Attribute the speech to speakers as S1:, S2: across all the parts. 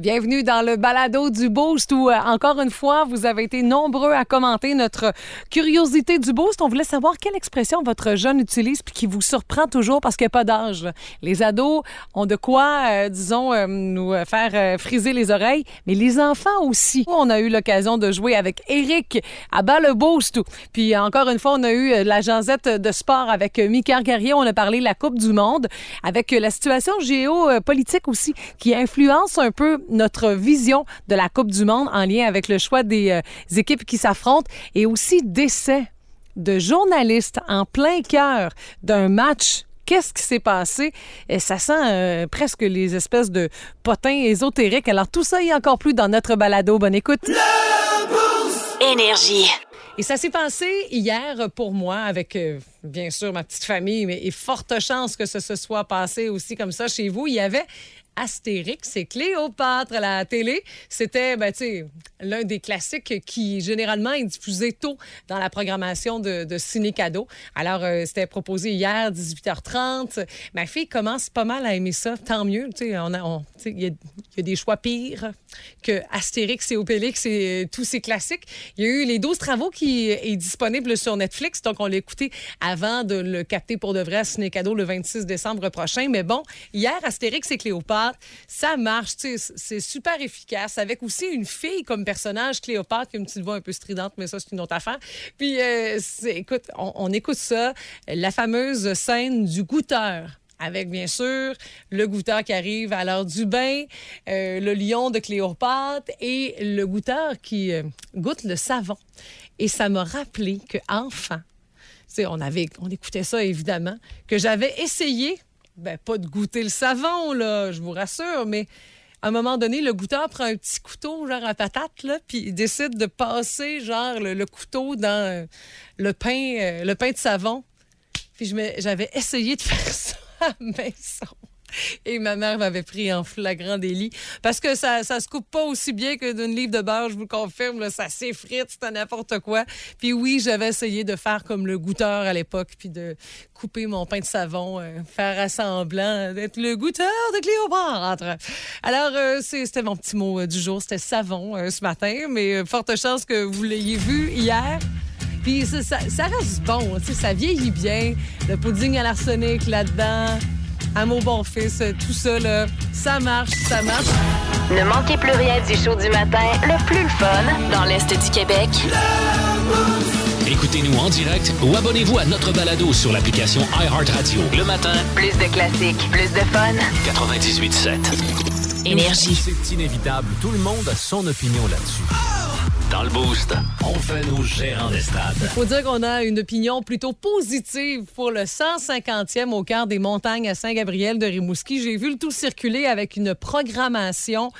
S1: Bienvenue dans le balado du Boost où, euh, encore une fois, vous avez été nombreux à commenter notre curiosité du Boost. On voulait savoir quelle expression votre jeune utilise puis qui vous surprend toujours parce qu'il n'y a pas d'âge. Les ados ont de quoi, euh, disons, euh, nous faire friser les oreilles, mais les enfants aussi. On a eu l'occasion de jouer avec Eric à bas le Boost. Puis encore une fois, on a eu la jasette de sport avec Mika Guerrier. On a parlé de la Coupe du Monde avec la situation géopolitique aussi qui influence un peu notre vision de la Coupe du Monde en lien avec le choix des euh, équipes qui s'affrontent et aussi décès de journalistes en plein cœur d'un match. Qu'est-ce qui s'est passé? Et ça sent euh, presque les espèces de potins ésotériques. Alors tout ça et encore plus dans notre balado. Bonne écoute.
S2: Énergie.
S1: Et ça s'est passé hier pour moi avec, euh, bien sûr, ma petite famille, mais et forte chance que ce se soit passé aussi comme ça chez vous. Il y avait Astérix et Cléopâtre à la télé. C'était, ben, l'un des classiques qui, généralement, est diffusé tôt dans la programmation de, de Ciné Cadeau. Alors, euh, c'était proposé hier, 18h30. Ma fille commence pas mal à aimer ça. Tant mieux. Sais, on on- il y, il y a des choix pires que Astérix et Obélix et euh, tous ces classiques. Il y a eu Les 12 travaux qui est disponible sur Netflix. Donc, on l'a écouté avant de le capter pour de vrai à Ciné Cadeau le 26 décembre prochain. Mais bon, hier, Astérix et Cléopâtre, ça marche. C'est super efficace. Avec aussi une fille comme personnage, Cléopâtre, qui a une petite voix un peu stridente, mais ça, c'est une autre affaire. Puis, euh, écoute, on, écoute ça. La fameuse scène du goûteur avec bien sûr le goûteur qui arrive à l'heure du bain, euh, le lion de Cléopâtre et le goûteur qui euh, goûte le savon. Et ça m'a rappelé que enfant, on avait, on écoutait ça évidemment, que j'avais essayé, ben pas de goûter le savon là, je vous rassure, mais à un moment donné, le goûteur prend un petit couteau, genre à patate, là, puis il décide de passer, genre, le, couteau dans euh, le pain, euh, le pain de savon. Puis j'avais essayé de faire ça à la. Et ma mère m'avait pris en flagrant délit. Parce que ça, ça se coupe pas aussi bien que d'une livre de beurre, je vous le confirme. Ça s'effrite, c'est n'importe quoi. Puis oui, j'avais essayé de faire comme le goûteur à l'époque, puis de couper mon pain de savon, euh, faire à semblant d'être le goûteur de Cléopâtre. Alors, euh, c'était mon petit mot euh, du jour, c'était savon euh, ce matin, mais euh, forte chance que vous l'ayez vu hier. Puis ça, reste bon, ça vieillit bien. Le pudding à l'arsenic là-dedans, à mon bon fils, euh, tout ça, là, ça marche, ça marche.
S2: Ne manquez plus rien du show du matin, le plus le fun dans l'Est du Québec.
S3: Écoutez-nous en direct ou abonnez-vous à notre balado sur l'application iHeartRadio. Le matin,
S2: Plus de classiques, plus de fun.
S3: 98.7.
S2: Énergie.
S4: C'est inévitable. Tout le monde a son opinion là-dessus.
S3: Dans le Boost, on fait nos gérants des stades.
S1: faut dire qu'on a une opinion plutôt positive pour le 150e au cœur des montagnes à Saint-Gabriel de Rimouski. J'ai vu le tout circuler avec une programmation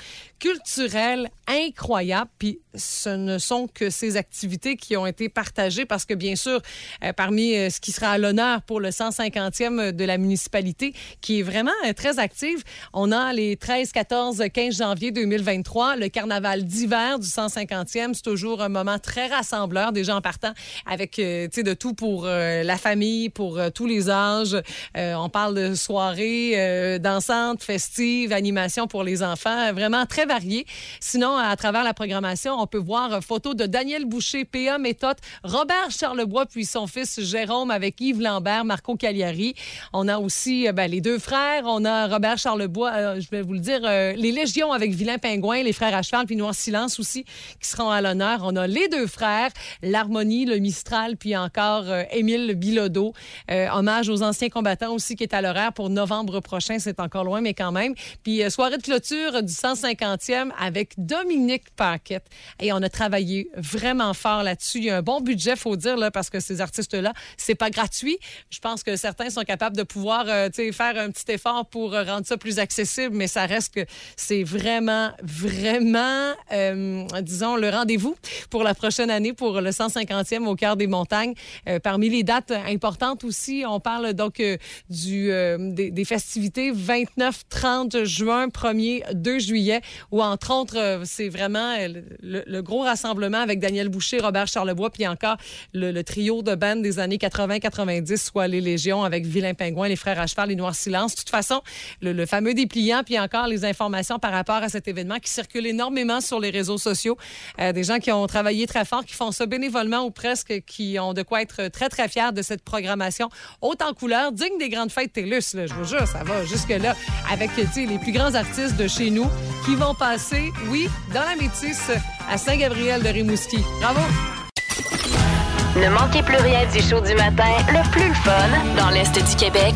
S1: culturelle incroyable. Puis ce ne sont que ces activités qui ont été partagées parce que, bien sûr, euh, parmi euh, ce qui sera à l'honneur pour le 150e de la municipalité, qui est vraiment euh, très active, on a les 13, 14, 15 janvier 2023, le carnaval d'hiver du 150e. C'est toujours un moment très rassembleur, des gens partant avec tu sais, de tout pour la famille, pour tous les âges. On parle de soirées dansantes, festives, animations pour les enfants, vraiment très Sinon, à travers la programmation, on peut voir euh, photos de Daniel Boucher, P.A. Méthode, Robert Charlebois, puis son fils Jérôme avec Yves Lambert, Marco Cagliari. On a aussi euh, ben, les deux frères. On a Robert Charlebois, euh, je vais vous le dire, les Légions avec Vilain Pingouin, les frères à cheval, puis Noir Silence aussi, qui seront à l'honneur. On a les deux frères, l'Harmonie, le Mistral, puis encore Émile Bilodeau. Hommage aux anciens combattants aussi, qui est à l'horaire pour novembre prochain. C'est encore loin, mais quand même. Puis soirée de clôture du 150e avec Dominique Paquette. Et on a travaillé vraiment fort là-dessus. Il y a un bon budget, faut dire, là, parce que ces artistes-là, c'est pas gratuit. Je pense que certains sont capables de pouvoir euh, faire un petit effort pour euh, rendre ça plus accessible, mais ça reste que c'est vraiment, vraiment, euh, disons, le rendez-vous pour la prochaine année pour le 150e au cœur des montagnes. Euh, parmi les dates importantes aussi, on parle donc des, festivités 29-30 juin, 1er 2 juillet, où entre autres, euh, c'est vraiment euh, le, gros rassemblement avec Daniel Boucher, Robert Charlebois, puis encore le, trio de bandes des années 80-90, soit les Légions avec Vilain Pingouin, les Frères à cheval, les Noirs Silence. De toute façon, le, fameux dépliant, puis encore les informations par rapport à cet événement qui circule énormément sur les réseaux sociaux. Euh, des gens qui ont travaillé très fort, qui font ça bénévolement ou presque, qui ont de quoi être très, très fiers de cette programmation haute en couleur, digne des grandes fêtes TELUS. Là, je vous jure, ça va jusque-là avec les plus grands artistes de chez nous qui vont passer, oui, dans la métisse à Saint-Gabriel de Rimouski. Bravo!
S2: Ne manquez plus rien du show du matin, le plus fun dans l'Est du Québec.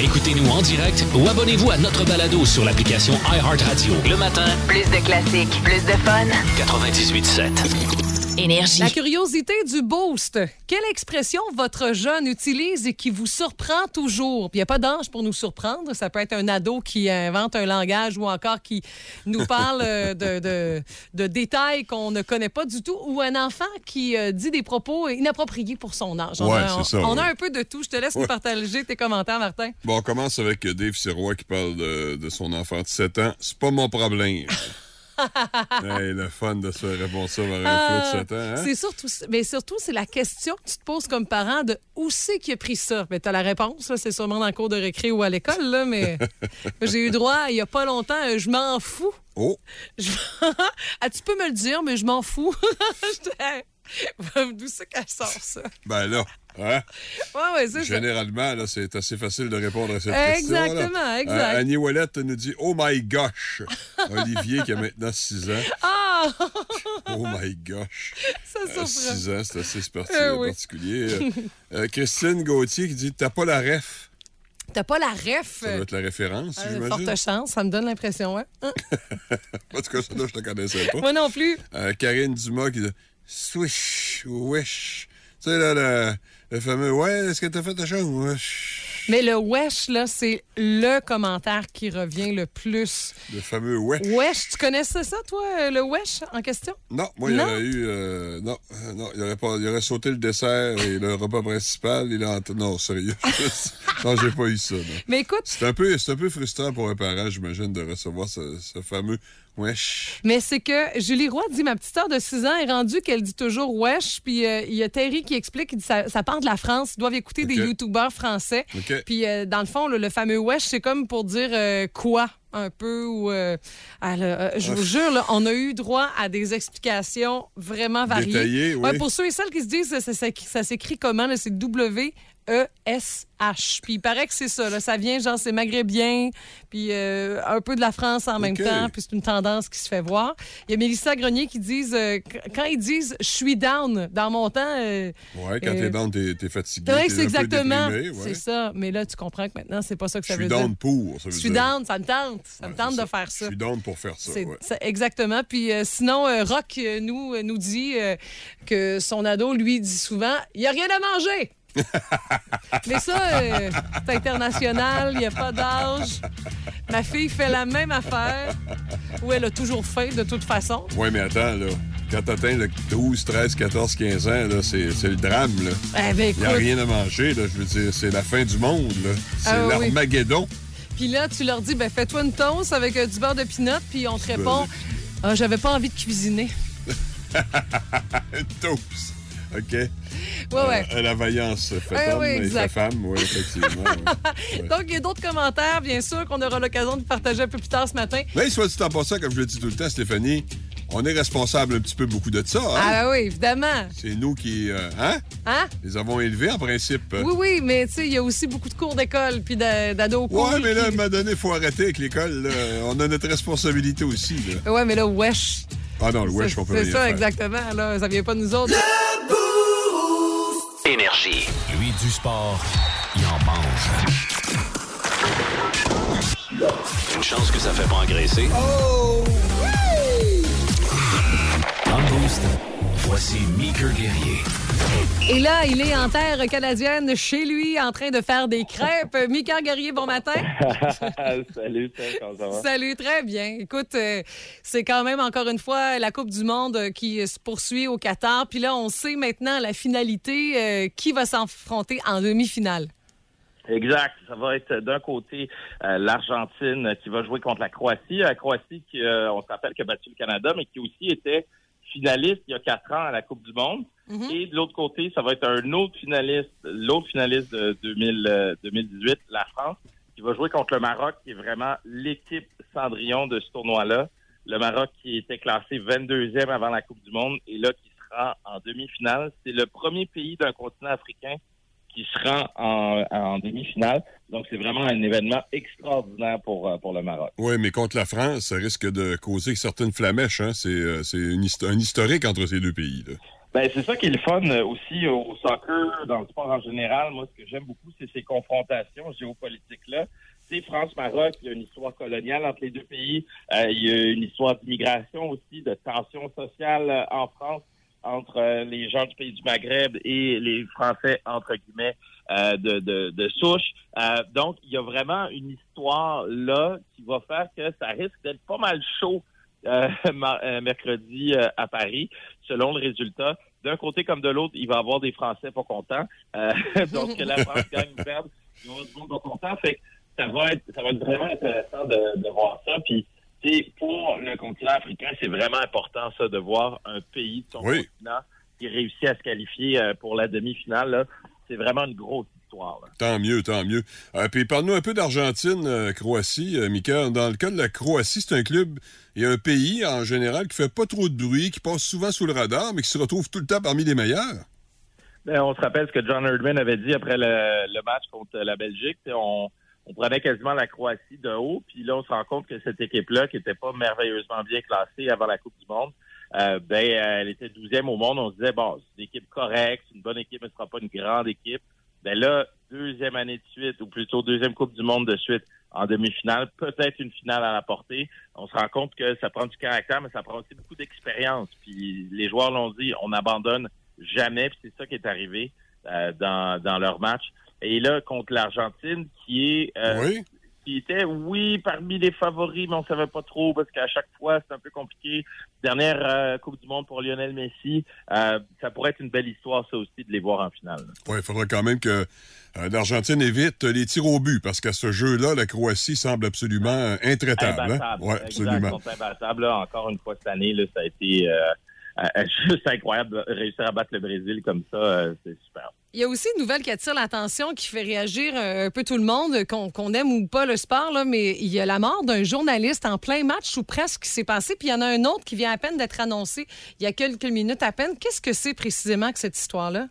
S3: Écoutez-nous en direct ou abonnez-vous à notre balado sur l'application iHeartRadio. Le matin,
S2: Plus de classiques, plus de fun.
S3: 98.7.
S2: Énergie.
S1: La curiosité du boost. Quelle expression votre jeune utilise et qui vous surprend toujours? Puis il n'y a pas d'ange pour nous surprendre. Ça peut être un ado qui invente un langage ou encore qui nous parle euh, de, de- de détails qu'on ne connaît pas du tout ou un enfant qui euh, dit des propos inappropriés pour son âge. On a,
S5: c'est ça,
S1: on a
S5: ouais.
S1: un peu de tout. Je te laisse nous partager tes commentaires, Martin.
S5: Bon, on commence avec Dave Sirois qui parle de, de son enfant de 7 ans. C'est pas mon problème. hey, le fun de se répondre ça vers un flot de 7 ans. Hein?
S1: C'est surtout, mais surtout, c'est la question que tu te poses comme parent de où c'est qu'il a pris ça? Mais tu as la réponse, c'est sûrement dans le cours de récré ou à l'école, là, mais j'ai eu droit il y a pas longtemps, euh, je m'en fous.
S5: Oh,
S1: Je- ah, tu peux me le dire, mais je m'en fous. D'où c'est qu'elle sort ça?
S5: ben là, hein?
S1: Ouais, ça.
S5: Généralement, là, c'est assez facile de répondre à cette question.
S1: Exactement, exact.
S5: Annie Ouellette nous dit Oh my gosh! Olivier qui a maintenant 6 ans.
S1: Ah!
S5: Oh my gosh!
S1: ça
S5: Euh,
S1: surprend.
S5: 6 ans, c'est assez
S1: Euh, oui.
S5: particulier. Euh, euh, Christine Gauthier qui dit T'as pas la ref?
S1: T'as pas la ref?
S5: Ça doit être la référence,
S1: Euh,
S5: j'imagine.
S1: forte chance, ça me donne l'impression, hein? Hein?
S5: En tout cas, ça, là, je te connaissais pas.
S1: Moi non plus.
S5: Euh, Karine Dumas qui dit Swish, wish. Tu sais, là, le, le fameux Ouais, est-ce que t'as fait ta chose? Wesh.
S1: Mais le wesh, là, c'est le commentaire qui revient le plus.
S5: Le fameux wesh.
S1: Wesh, tu connaissais ça, toi, euh, le wesh en question?
S5: Non, moi, il y aurait eu. euh, non, euh, non, il aurait, pas, il aurait sauté le dessert et le repas principal. Il a, non, sérieux. non, j'ai pas eu ça. non.
S1: Mais écoute,
S5: C'est un, peu, c'est un peu frustrant pour un parent, j'imagine, de recevoir ce, ce fameux wesh.
S1: mais c'est que Julie Roy dit ma petite sœur de 6 ans est rendue qu'elle dit toujours wesh. Puis euh, il y a Terry qui explique qu'il dit ça, ça part de la France. Ils doivent écouter des youtubeurs français. Puis euh, dans le fond, le, le fameux wesh, c'est comme pour dire euh, quoi un peu ou euh, ah, euh, je vous jure là, on a eu droit à des explications vraiment variées.
S5: Oui.
S1: Ouais, pour ceux et celles qui se disent ça, ça, ça- ça s'écrit comment c'est W E S H. Puis il paraît que c'est ça là, ça vient genre c'est maghrébien puis euh, un peu de la France en même temps, puis c'est une tendance qui se fait voir. Il y a Mélissa Grenier qui disent euh, qu- quand ils disent je suis down dans mon temps euh,
S5: Ouais, quand
S1: Euh,
S5: t'es down, t'es, fatigué.
S1: que c'est exactement
S5: ouais.
S1: c'est ça, mais là tu comprends que maintenant c'est pas ça que
S5: Je
S1: ça veut
S5: suis
S1: dire.
S5: down pour. Ça veut
S1: Je suis down, ça me tente. Ça me tente de faire
S5: Je
S1: ça.
S5: suis down pour faire ça. Ouais.
S1: exactement. Puis euh, sinon, euh, Rock euh, nous, euh, nous dit euh, que son ado, lui, dit souvent il n'y a rien à manger. Mais ça, euh, c'est international, il n'y a pas d'âge. Ma fille fait la même affaire, où elle a toujours faim de toute façon.
S5: Ouais, mais attends, là. Quand t'atteins le 12, 13, 14, 15 ans, là, c'est, c'est le drame, là.
S1: Eh ben,
S5: Il n'y a rien à manger, là. Je veux dire, c'est la fin du monde, là. C'est
S1: Ah oui.
S5: l'Armageddon.
S1: Puis là, tu leur dis ben, fais-toi une toast avec euh, du beurre de pinot, puis on te répond ah, j'avais pas envie de cuisiner.
S5: Une toast. OK?
S1: Ouais, ouais.
S5: Euh, la vaillance fait
S1: Ouais,
S5: homme
S1: ouais,
S5: et fait
S1: exact.
S5: femme, oui, effectivement.
S1: Donc, il y a d'autres commentaires, bien sûr, qu'on aura l'occasion de partager un peu plus tard ce matin.
S5: Mais soit dit en passant, comme je le dis tout le temps, Stéphanie, on est responsable un petit peu beaucoup de ça. Hein?
S1: Ah, ben oui, évidemment.
S5: C'est nous qui, euh, hein?
S1: Hein?
S5: Les avons élevés en principe.
S1: Oui, oui, mais tu sais, il y a aussi beaucoup de cours d'école puis d'a- d'ados.
S5: Ouais, mais là, à un moment donné, il faut arrêter avec l'école. On a notre responsabilité aussi.
S1: Ouais, mais là, wesh.
S5: Ah non, le wesh,
S1: C'est-
S5: on peut
S1: C'est ça,
S5: faire.
S1: exactement. Là, ça vient pas de nous autres.
S3: Énergie.
S4: Lui, du sport, il en mange.
S3: Une chance que ça fait pas engraisser.
S4: Dans le boost,
S3: Voici Meeker Guerrier.
S1: Et là, il est en terre canadienne, chez lui, en train de faire des crêpes. Mika Guerrier, bon matin.
S6: Salut, Steph, comment ça va?
S1: Salut, très bien. Écoute, euh, c'est quand même encore une fois la Coupe du Monde qui se poursuit au Qatar. Puis là, on sait maintenant la finalité, euh, qui va s'affronter en demi-finale.
S6: Exact. Ça va être d'un côté euh, l'Argentine qui va jouer contre la Croatie. La Croatie qui, euh, on se rappelle, qui a battu le Canada, mais qui aussi était finaliste il y a quatre ans à la Coupe du Monde. Et de l'autre côté, ça va être un autre finaliste, l'autre finaliste de 2000, euh, 2018, la France, qui va jouer contre le Maroc, qui est vraiment l'équipe Cendrillon de ce tournoi-là. Le Maroc qui était classé 22e avant la Coupe du Monde et là qui sera en demi-finale. C'est le premier pays d'un continent africain qui se rend en, en demi-finale. Donc, c'est vraiment un événement extraordinaire pour, euh, pour le Maroc.
S5: Oui, mais contre la France, ça risque de causer certaines flamèches. Hein? C'est euh, un historique entre ces deux pays. Là.
S6: Ben, c'est ça qui est le fun euh, aussi au soccer, dans le sport en général. Moi, ce que j'aime beaucoup, c'est ces confrontations géopolitiques-là. C'est France-Maroc, il y a une histoire coloniale entre les deux pays. Euh, il y a une histoire d'immigration aussi, de tensions sociales en France entre euh, les gens du pays du Maghreb et les Français, entre guillemets, euh, de, de, de souche. Euh, donc, il y a vraiment une histoire là qui va faire que ça risque d'être pas mal chaud euh, euh, mercredi euh, à Paris, selon le résultat. D'un côté comme de l'autre, il va y avoir des Français pas contents. Donc, que la France gagne ou perde, il va y avoir du monde pas content. Fait que ça va être, ça va être vraiment intéressant de, de voir ça. Puis, pour le continent africain, c'est vraiment important, ça, de voir un pays de son
S5: Oui.
S6: continent qui réussit à se qualifier euh, pour la demi-finale. C'est vraiment une grosse histoire. là.
S5: Tant mieux, tant mieux. Euh, puis parle-nous un peu d'Argentine-Croatie, euh, Mika. Dans le cas de la Croatie, c'est un club et un pays en général qui fait pas trop de bruit, qui passe souvent sous le radar, mais qui se retrouve tout le temps parmi les meilleurs.
S6: Ben, on se rappelle ce que John Herdman avait dit après le, le match contre la Belgique. On, on prenait quasiment la Croatie de haut, puis là, on se rend compte que cette équipe-là, qui n'était pas merveilleusement bien classée avant la Coupe du Monde, euh, ben, euh, elle était 12e au monde. On se disait, bon, c'est une équipe correcte, c'est une bonne équipe, mais ce sera pas une grande équipe. Ben là, deuxième année de suite, ou plutôt deuxième Coupe du Monde de suite en demi-finale, peut-être une finale à la portée. On se rend compte que ça prend du caractère, mais ça prend aussi beaucoup d'expérience. Puis les joueurs l'ont dit, on n'abandonne jamais, puis c'est ça qui est arrivé euh, dans, dans leur match. Et là, contre l'Argentine, qui est euh,
S5: Oui.
S6: qui était, oui, parmi les favoris, mais on savait pas trop parce qu'à chaque fois, c'est un peu compliqué. Dernière euh, Coupe du Monde pour Lionel Messi. Euh, ça pourrait être une belle histoire, ça aussi, de les voir en finale.
S5: Oui, il faudra quand même que euh, l'Argentine évite les tirs au but, parce qu'à ce jeu-là, la Croatie semble absolument euh, intraitable. hein?
S6: Exact,
S5: absolument.
S6: sont imbattables. Là, encore une fois, cette année, là, ça a été juste incroyable de réussir à battre le Brésil comme ça. euh, c'est super.
S1: Il y a aussi une nouvelle qui attire l'attention, qui fait réagir un, un peu tout le monde, qu'on aime ou pas le sport, mais il y a la mort d'un journaliste en plein match ou presque qui s'est passé, puis il y en a un autre qui vient à peine d'être annoncé il y a quelques minutes à peine. Qu'est-ce que c'est précisément que cette histoire-là?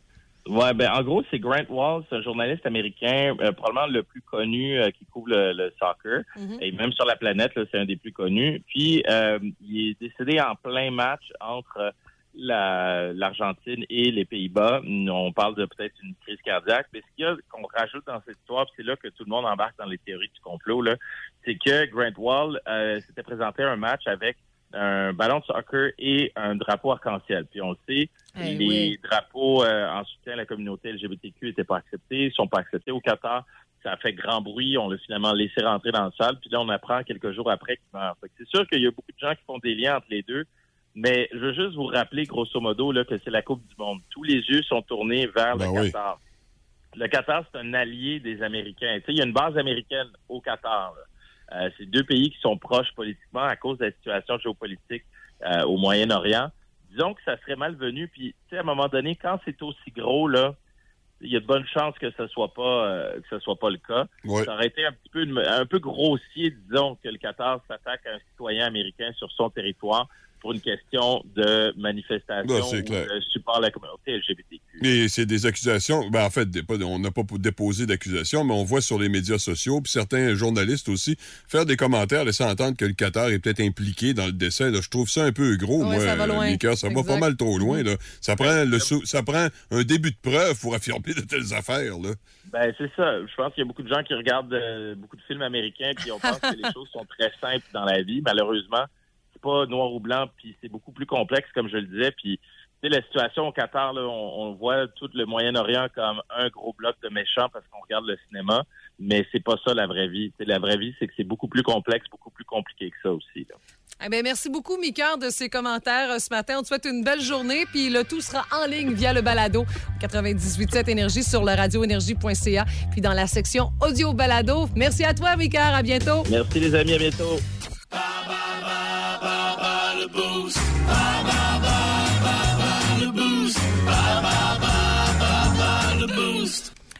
S6: Ouais, ben en gros, c'est Grant Wall, c'est un journaliste américain, euh, probablement le plus connu euh, qui couvre le, le soccer. Et même sur la planète, là, c'est un des plus connus. Puis, euh, il est décédé en plein match entre la- l'Argentine et les Pays-Bas. On parle de peut-être une crise cardiaque. Mais ce qu'il y a qu'on rajoute dans cette histoire, c'est là que tout le monde embarque dans les théories du complot, là, c'est que Grant Wall s'était présenté à un match avec un ballon de soccer et un drapeau arc-en-ciel. Puis on le sait,
S1: Eh
S6: les
S1: oui.
S6: drapeaux euh, en soutien à la communauté LGBTQ n'étaient pas acceptés, sont pas acceptés au Qatar. Ça a fait grand bruit. On l'a finalement laissé rentrer dans la salle. Puis là, on apprend quelques jours après qu'il meurt. Fait que C'est sûr qu'il y a beaucoup de gens qui font des liens entre les deux. Mais je veux juste vous rappeler, grosso modo, là, que c'est la Coupe du Monde. Tous les yeux sont tournés vers
S5: Ben
S6: le
S5: oui.
S6: Qatar. Le Qatar, c'est un allié des Américains. Tu sais, il y a une base américaine au Qatar. là. Euh, c'est deux pays qui sont proches politiquement à cause de la situation géopolitique euh, au Moyen-Orient. Disons que ça serait malvenu. Puis, tu sais, à un moment donné, quand c'est aussi gros, là, il y a de bonnes chances que ce soit pas euh, que ce soit pas le cas.
S5: Ouais.
S6: Ça aurait été un petit peu un peu grossier, disons, que le Qatar s'attaque à un citoyen américain sur son territoire pour une question de manifestation
S5: Ben, clair.
S6: de support à la communauté LGBTQ.
S5: Et c'est des accusations. Ben, en fait, on n'a pas déposé d'accusations, mais on voit sur les médias sociaux, puis certains journalistes aussi, faire des commentaires laissant entendre que le Qatar est peut-être impliqué dans le décès. Là. Je trouve ça un peu gros,
S1: Ouais,
S5: moi,
S1: ça va loin.
S5: Mika. Ça va pas mal trop loin. Là. Ça, prend le sou- ça prend un début de preuve pour affirmer de telles affaires. Là.
S6: Ben c'est ça. Je pense qu'il y a beaucoup de gens qui regardent euh, beaucoup de films américains puis on pense que les choses sont très simples dans la vie. Malheureusement, c'est pas noir ou blanc puis c'est beaucoup plus complexe comme je le disais. Puis tu sais, la situation au Qatar, là, on, on voit tout le Moyen-Orient comme un gros bloc de méchants parce qu'on regarde le cinéma, mais c'est pas ça la vraie vie. Tu sais, la vraie vie, c'est que c'est beaucoup plus complexe, beaucoup plus compliqué que ça aussi. là.
S1: Eh bien, merci beaucoup, Mika, de ces commentaires euh, ce matin. On te souhaite une belle journée, puis le tout sera en ligne via le balado 98.7 Énergie sur le radioénergie.ca, puis dans la section audio balado. Merci à toi, Mika. À bientôt.
S6: Merci les amis, à bientôt.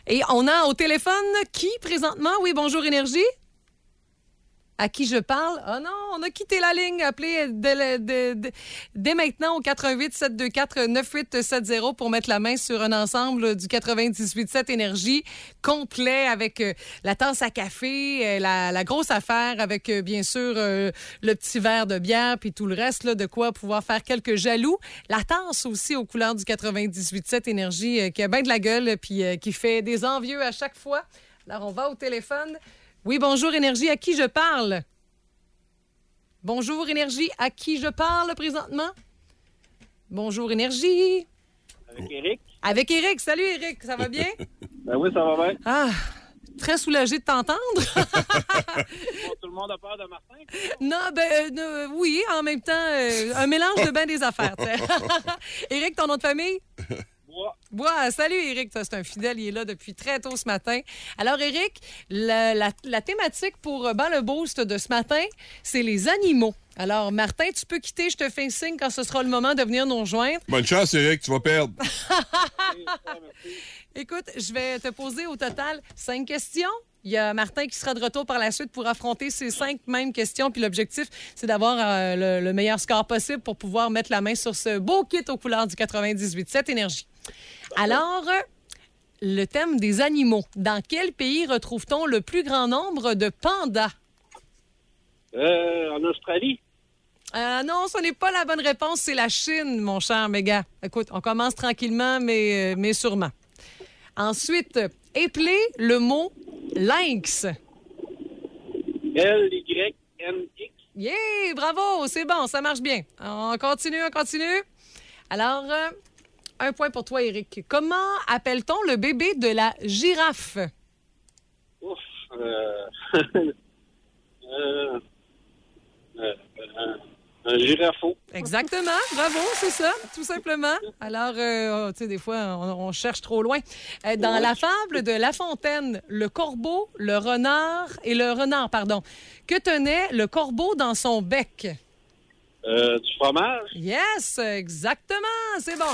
S1: Et on a au téléphone qui présentement? Oui, bonjour Énergie. À qui je parle? Ah non, on a quitté la ligne. Appelez dès, maintenant au 88 724 9870 pour mettre la main sur un ensemble du 98.7 Énergie complet avec euh, la tasse à café, euh, la, grosse affaire avec euh, bien sûr le petit verre de bière puis tout le reste là, de quoi pouvoir faire quelques jaloux. La tasse aussi aux couleurs du 98.7 Énergie qui a bien de la gueule puis qui fait des envieux à chaque fois. Alors on va au téléphone. Oui, bonjour Énergie, à qui je parle? Bonjour Énergie, à qui je parle présentement? Bonjour Énergie.
S6: Avec Eric?
S1: Avec Eric. Salut Eric, ça va bien?
S6: Ben oui, ça va bien.
S1: Ah, très soulagé de t'entendre.
S6: Tout le monde a peur de Martin?
S1: non, ben euh, euh, oui, en même temps, euh, un mélange de bien des affaires. Eric, ton nom de famille?
S6: Bois.
S1: Salut Eric, c'est un fidèle, il est là depuis très tôt ce matin. Alors Eric, la, la- la thématique pour euh, Ban le Boost de ce matin, c'est les animaux. Alors Martin, tu peux quitter, je te fais un signe quand ce sera le moment de venir nous rejoindre.
S5: Bonne chance, Eric, tu vas perdre.
S1: Écoute, je vais te poser au total cinq questions. Il y a Martin qui sera de retour par la suite pour affronter ces cinq mêmes questions. Puis l'objectif, c'est d'avoir euh, le, le meilleur score possible pour pouvoir mettre la main sur ce beau kit aux couleurs du 98.7 Énergie. Alors, le thème des animaux. Dans quel pays retrouve-t-on le plus grand nombre de pandas?
S6: Euh, en Australie?
S1: Euh, non, ce n'est pas la bonne réponse, c'est la Chine, mon cher méga. Écoute, on commence tranquillement, mais, euh, mais sûrement. Ensuite, épeler le mot lynx.
S6: L-Y-N-X.
S1: Yeah, bravo, c'est bon, ça marche bien. On continue, on continue. Alors, un point pour toi, Eric. Comment appelle-t-on le bébé de la girafe?
S6: Ouf. Euh... euh... euh, un girafo.
S1: Exactement, bravo, c'est ça, tout simplement. Alors, euh, tu sais, des fois, on, on cherche trop loin. Dans la fable de La Fontaine, le corbeau, le renard et le renard, pardon, que tenait le corbeau dans son bec?
S6: Euh, du fromage?
S1: Yes, exactement, c'est bon.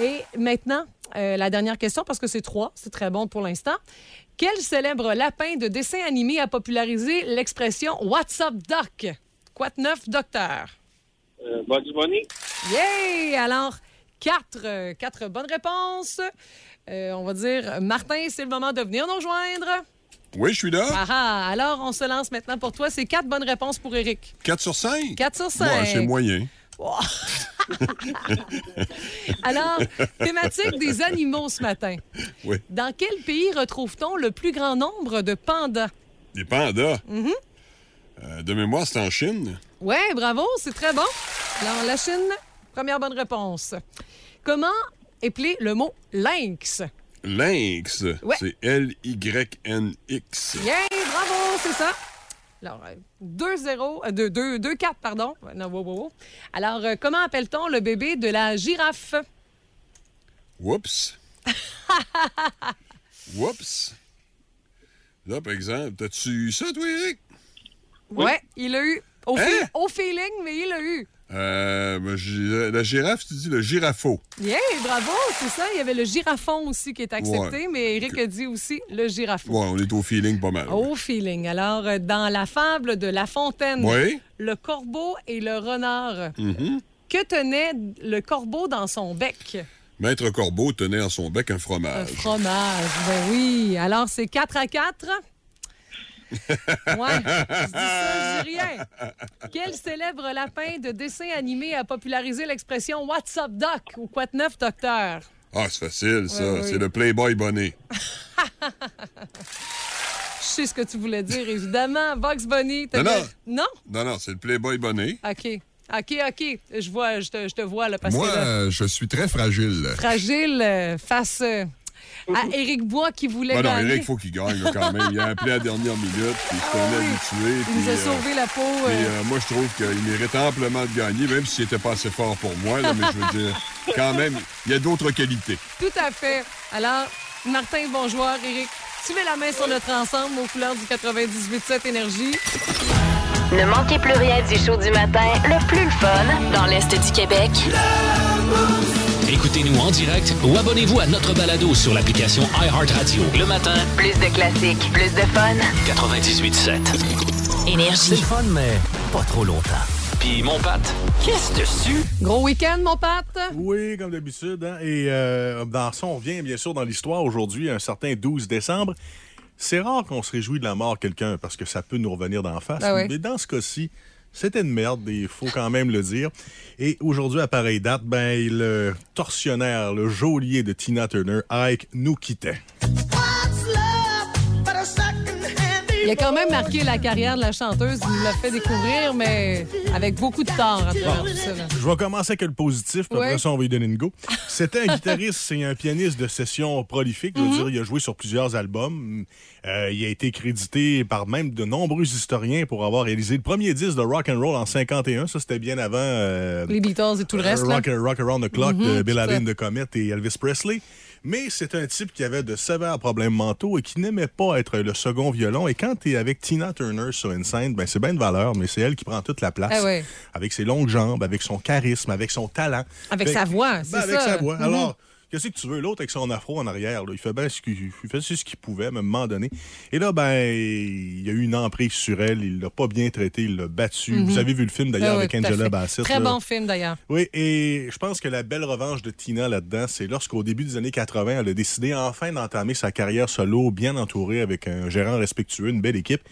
S1: Et maintenant, euh, la dernière question, parce que c'est trois, c'est très bon pour l'instant. Quel célèbre lapin de dessin animé a popularisé l'expression What's up, Doc? Quoi de neuf, docteur?
S6: Euh, Bugs Bunny.
S1: Yay! Alors, quatre, euh, quatre bonnes réponses. Euh, on va dire, Martin, c'est le moment de venir nous rejoindre.
S5: Oui, je suis là.
S1: Ah ah! Alors, on se lance maintenant pour toi. C'est quatre bonnes réponses pour Eric.
S5: 4 sur 5.
S1: 4 sur 5.
S5: Ouais, c'est moyen.
S1: Alors, thématique des animaux ce matin.
S5: Oui.
S1: Dans quel pays retrouve-t-on le plus grand nombre de pandas?
S5: Des pandas?
S1: Mm-hmm.
S5: Euh, de mémoire, c'est en Chine.
S1: Oui, bravo, c'est très bon. Alors, la Chine, première bonne réponse. Comment épeler le mot lynx?
S5: Lynx.
S1: Ouais.
S5: C'est L-Y-N-X.
S1: Yeah, bravo, c'est ça. Alors, euh, 2-0, euh, 2 2 2 4 pardon. Non, wow, wow. Alors, euh, comment appelle-t-on le bébé de la girafe?
S5: Whoops. Whoops. Là, par exemple, t'as-tu eu ça, toi, Eric?
S1: Ouais, il l'a eu. Au,
S5: Hein?
S1: au feeling, mais il l'a eu.
S5: Euh, ben, la girafe, tu dis le girafo.
S1: Yeah, bravo, c'est ça. Il y avait le girafon aussi qui est accepté,
S5: Ouais.
S1: mais Eric a dit aussi le girafon.
S5: Ouais, on est au feeling pas mal.
S1: Au feeling. Alors, euh, dans la fable de La Fontaine, le corbeau et le renard,
S5: Mhm.
S1: que tenait le corbeau dans son bec?
S5: Maître Corbeau tenait en son bec un
S1: Un
S5: fromage.
S1: fromage, ben oui. Alors, c'est 4 à 4. Ouais, je dis ça, je dis rien. Quel célèbre lapin de dessin animé a popularisé l'expression What's up, Doc ou Quoi de neuf, docteur?
S5: Ah, c'est facile, ça.
S1: Oui.
S5: C'est le Playboy Bonnet.
S1: Je sais ce que tu voulais dire, évidemment. Bugs Bunny. t'as
S5: Non,
S1: dit- Non?
S5: Non, non, c'est le Playboy Bonnet.
S1: OK. OK, OK. Je vois, je te, je te vois, là, parce
S5: Moi,
S1: que là,
S5: euh, je suis très fragile.
S1: fragile euh, face euh, à Éric Bois qui voulait
S5: Ben non,
S1: gagner.
S5: Il faut qu'il gagne là, quand même. Il a appelé à la dernière minute, puis c'est un
S1: Ah oui.
S5: habitué.
S1: Il nous a
S5: euh,
S1: sauvé la peau.
S5: puis,
S1: euh,
S5: euh, moi, je trouve qu'il mérite amplement de gagner, même s'il n'était pas assez fort pour moi. là, mais je veux dire, quand même, il y a d'autres qualités.
S1: Tout à fait. Alors, Martin, bon joueur, Éric. Tu mets la main sur notre ensemble aux couleurs du 98.7 Énergie.
S2: Ne manquez plus rien du show du matin, le plus le fun dans l'Est du Québec.
S3: Écoutez-nous en direct ou abonnez-vous à notre balado sur l'application iHeartRadio. Le matin,
S2: Plus de classiques, plus de fun.
S3: 98.7.
S7: C'est
S2: Énergie.
S7: le fun, mais pas trop longtemps.
S3: Puis mon pâte, qu'est-ce dessus?
S1: Gros week-end, mon Pat.
S8: Oui, comme d'habitude. hein. Et euh, dans ça, on revient bien sûr dans l'histoire aujourd'hui, un certain 12 décembre. C'est rare qu'on se réjouit de la mort de quelqu'un parce que ça peut nous revenir d'en face.
S1: Ah oui.
S8: Mais dans ce cas-ci, c'était une merde, il faut quand même le dire. Et aujourd'hui, à pareille date, ben, le tortionnaire, le geôlier de Tina Turner, Ike, nous quittait.
S1: A quand même marqué la carrière de la chanteuse. Il nous l'a fait découvrir, mais avec beaucoup de tort à travers tout ça. là.
S8: Je vais commencer avec le positif, puis après ça, on va lui donner une go. C'était un guitariste et un pianiste de session prolifique. Je
S1: Mhm.
S8: veux dire, il a joué sur plusieurs albums. Euh, il a été crédité par même de nombreux historiens pour avoir réalisé le premier disque de rock and roll en 51. Ça, c'était bien avant euh,
S1: Les Beatles et tout le reste. là.
S8: rock, Rock Around the Clock
S1: Mhm,
S8: de Bill
S1: ça.
S8: de Comet et Elvis Presley. Mais c'est un type qui avait de sévères problèmes mentaux et qui n'aimait pas être le second violon. Et quand tu es avec Tina Turner sur une scène, ben c'est bien de valeur, mais c'est elle qui prend toute la place.
S1: Ah ouais.
S8: Avec ses longues jambes, avec son charisme, avec son talent.
S1: Avec
S8: Fait-
S1: sa voix, c'est
S8: Ben, avec
S1: ça.
S8: sa voix.
S1: Mhm.
S8: Alors, qu'est-ce que tu veux? L'autre avec son afro en arrière, là, il fait bien ce qu'il il ce qu'il pouvait, à un moment donné. Et là, ben, il y a eu une emprise sur elle. Il l'a pas bien traité, il l'a battu.
S1: Mhm.
S8: Vous avez vu le film d'ailleurs
S1: Ah oui,
S8: avec Angela. Bassett.
S1: Très
S8: là.
S1: bon film, d'ailleurs.
S8: Oui, et je pense que la belle revanche de Tina là-dedans, c'est lorsqu'au début des années 80, elle a décidé enfin d'entamer sa carrière solo, bien entourée avec un gérant respectueux, une belle équipe.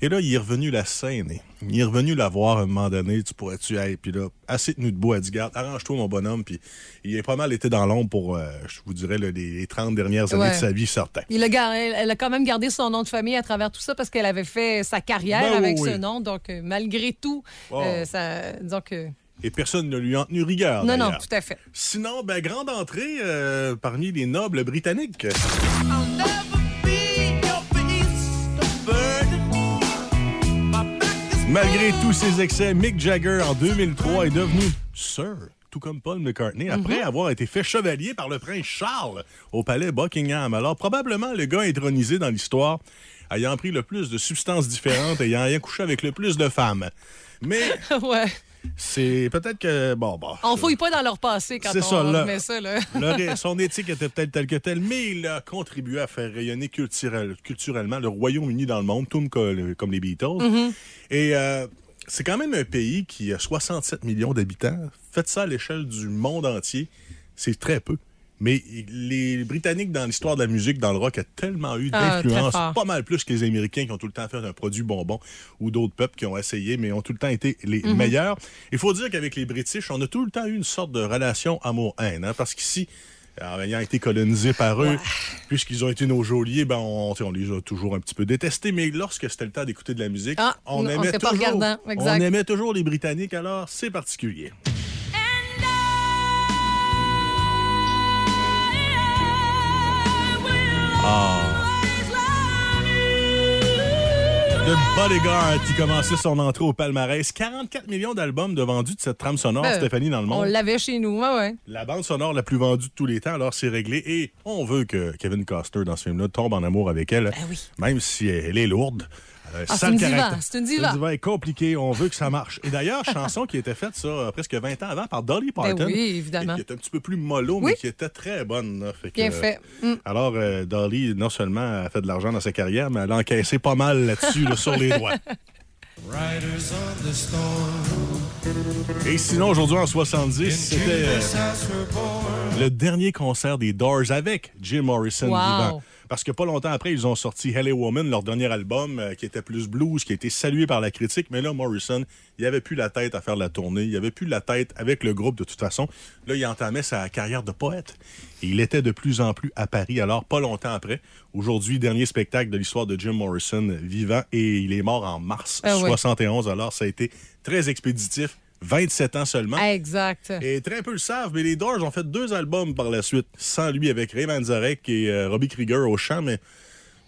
S8: Et là, il est revenu la scène. et Il est revenu la voir à un moment donné. Tu pourrais-tu, hey, puis là, assez tenu debout, elle dit, garde, arrange-toi, mon bonhomme. Puis il a pas mal été dans l'ombre pour, euh, je vous dirais, là, les 30 dernières années
S1: Ouais.
S8: de sa vie, certain.
S1: Il a gar- elle, a quand même gardé son nom de famille à travers tout ça parce qu'elle avait fait sa carrière
S8: Ben
S1: avec
S8: oui,
S1: ce nom. Donc, euh, malgré tout,
S8: Oh.
S1: euh, ça, donc, euh,
S8: Et personne ne lui a tenu rigueur.
S1: non, non, tout à fait.
S8: Sinon, ben, grande entrée euh, parmi les nobles britanniques. Malgré tous ses excès, Mick Jagger, en 2003, est devenu Sir, tout comme Paul McCartney, après avoir été fait chevalier par le prince Charles au palais Buckingham. Alors, probablement le gars intronisé dans l'histoire ayant pris le plus de substances différentes, ayant couché avec le plus de femmes. Mais
S1: ouais.
S8: C'est peut-être que... Bon, bon.
S1: On fouille pas dans leur passé quand
S8: C'est
S1: on
S8: ça,
S1: met ça. Là.
S8: Le- son éthique était peut-être telle que telle, mais il a contribué à faire rayonner culturel- culturellement le Royaume-Uni dans le monde, tout comme, comme les Beatles.
S1: Mm-hmm.
S8: Et euh, c'est quand même un pays qui a 67 millions d'habitants. Faites ça à l'échelle du monde entier, c'est très peu. Mais les Britanniques, dans l'histoire de la musique, dans le rock, a tellement eu
S1: Ah,
S8: d'influence, pas mal plus que les Américains qui ont tout le temps fait un produit bonbon ou d'autres peuples qui ont essayé, mais ont tout le temps été les
S1: Mhm.
S8: meilleurs. Il faut dire qu'avec les British, on a tout le temps eu une sorte de relation amour-haine, hein, parce qu'ici, en ayant été colonisés par eux, puisqu'ils ont été nos geôliers, ben on, les a toujours un petit peu détestés. Mais lorsque c'était le temps d'écouter de la musique,
S1: Ah,
S8: on, aimait toujours, on aimait toujours les Britanniques. Alors, c'est particulier. The Bodyguard qui commençait son entrée au palmarès. 44 millions d'albums de vendus de cette trame sonore,
S1: Ben,
S8: Stéphanie, dans le
S1: On
S8: monde.
S1: l'avait chez nous. Ouais, ouais.
S8: La bande sonore la plus vendue de tous les temps, alors c'est réglé. Et on veut que Kevin Costner, dans ce film-là, tombe en amour avec elle,
S1: oui.
S8: même si elle est lourde. Un
S1: Ah, c'est
S8: sale
S1: une diva,
S8: caractère.
S1: c'est une diva.
S8: est compliquée, on veut que ça marche. Et d'ailleurs, chanson qui était faite, ça, euh, presque 20 ans avant, par Dolly Parton.
S1: Ben oui, évidemment.
S8: Qui était un petit peu plus mollo,
S1: Oui.
S8: mais qui était très bonne. là. Fait que,
S1: Bien
S8: euh,
S1: fait. Mm.
S8: Alors, euh, Dolly, non seulement a fait de l'argent dans sa carrière, mais elle a encaissé pas mal là-dessus, là, sur les doigts. Et sinon, aujourd'hui en 70, c'était euh, le dernier concert des Doors avec Jim Morrison
S1: Wow.
S8: vivant. Parce que pas longtemps après, ils ont sorti Hello Woman, leur dernier album, euh, qui était plus blues, qui a été salué par la critique. Mais là, Morrison, il avait plus la tête à faire la tournée. Il avait plus la tête avec le groupe de toute façon. Là, il entamait sa carrière de poète. Et il était de plus en plus à Paris. Alors, pas longtemps après, aujourd'hui, dernier spectacle de l'histoire de Jim Morrison vivant. Et il est mort en mars
S1: Ah ouais.
S8: 71. Alors, ça a été très expéditif. 27 ans seulement.
S1: Exact.
S8: Et très peu le savent, mais les Doors ont fait deux albums par la suite, sans lui, avec Ray Manzarek et euh, Robbie Krieger au chant, mais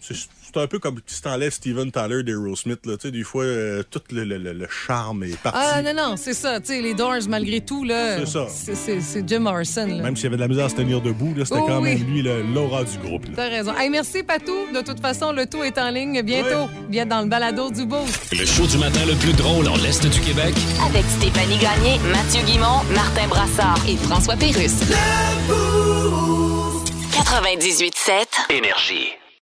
S8: c'est un peu comme si t'enlèves Steven Tyler d'Aerosmith. Là. Tu sais, des fois, euh, tout le, le- le- le charme est parti.
S1: Ah non, non, c'est ça. Tu sais, les Doors, malgré tout, là, C'est Jim Morrison. là.
S8: Même s'il y avait de la misère à se tenir debout, là, c'était
S1: Oh,
S8: quand
S1: oui.
S8: même lui le- l'aura du groupe. là.
S1: T'as raison. Hey, merci, Patou. De toute façon, le tout est en ligne bientôt. Viens dans le balado du beau.
S3: Le show du matin le plus drôle en l'Est du Québec
S2: Avec Stéphanie Gagné, Mathieu Guimont, Martin Brassard et François Pérusse. 98.7.
S3: Énergie.